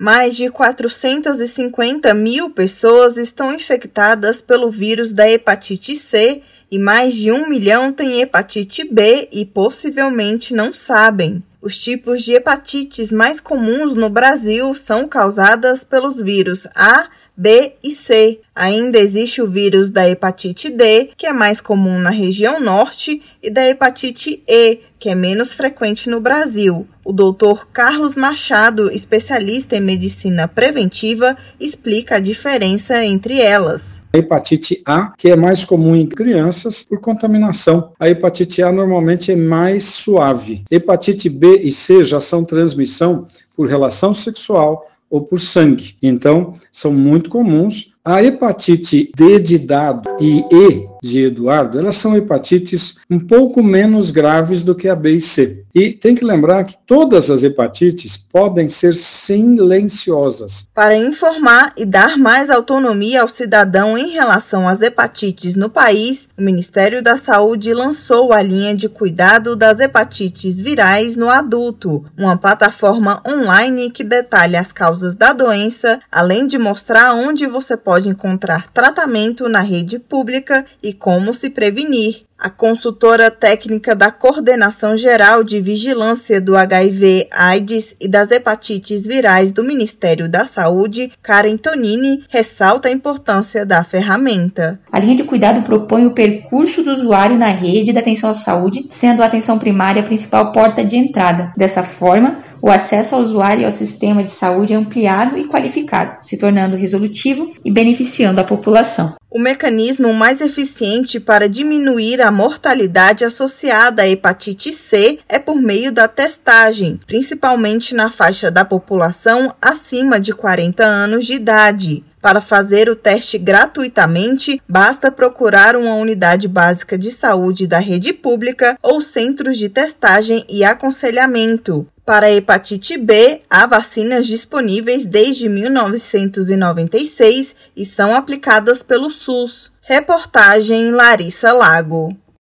Mais de 450 mil pessoas estão infectadas pelo vírus da hepatite C e mais de um milhão têm hepatite B e possivelmente não sabem. Os tipos de hepatites mais comuns no Brasil são causadas pelos vírus A, B e C. Ainda existe o vírus da hepatite D, que é mais comum na região norte, e da hepatite E, que é menos frequente no Brasil. O doutor Carlos Machado, especialista em medicina preventiva, explica a diferença entre elas. A hepatite A, que é mais comum em crianças por contaminação. A hepatite A normalmente é mais suave. Hepatite B e C já são transmissão por relação sexual ou por sangue. Então, são muito comuns. A hepatite D de dado e E de Eduardo, elas são hepatites um pouco menos graves do que a B e C. E tem que lembrar que todas as hepatites podem ser silenciosas. Para informar e dar mais autonomia ao cidadão em relação às hepatites no país, o Ministério da Saúde lançou a linha de cuidado das hepatites virais no adulto, uma plataforma online que detalha as causas da doença, além de mostrar onde você pode encontrar tratamento na rede pública e como se prevenir. A consultora técnica da Coordenação Geral de Vigilância do HIV, AIDS e das hepatites virais do Ministério da Saúde, Karen Tonini, ressalta a importância da ferramenta. A linha de cuidado propõe o percurso do usuário na rede da atenção à saúde, sendo a atenção primária a principal porta de entrada. Dessa forma, o acesso ao usuário e ao sistema de saúde é ampliado e qualificado, se tornando resolutivo e beneficiando a população. O mecanismo mais eficiente para diminuir a mortalidade associada à hepatite C é por meio da testagem, principalmente na faixa da população acima de 40 anos de idade. Para fazer o teste gratuitamente, basta procurar uma unidade básica de saúde da rede pública ou centros de testagem e aconselhamento. Para a hepatite B, há vacinas disponíveis desde 1996 e são aplicadas pelo SUS. Reportagem Larissa Lago.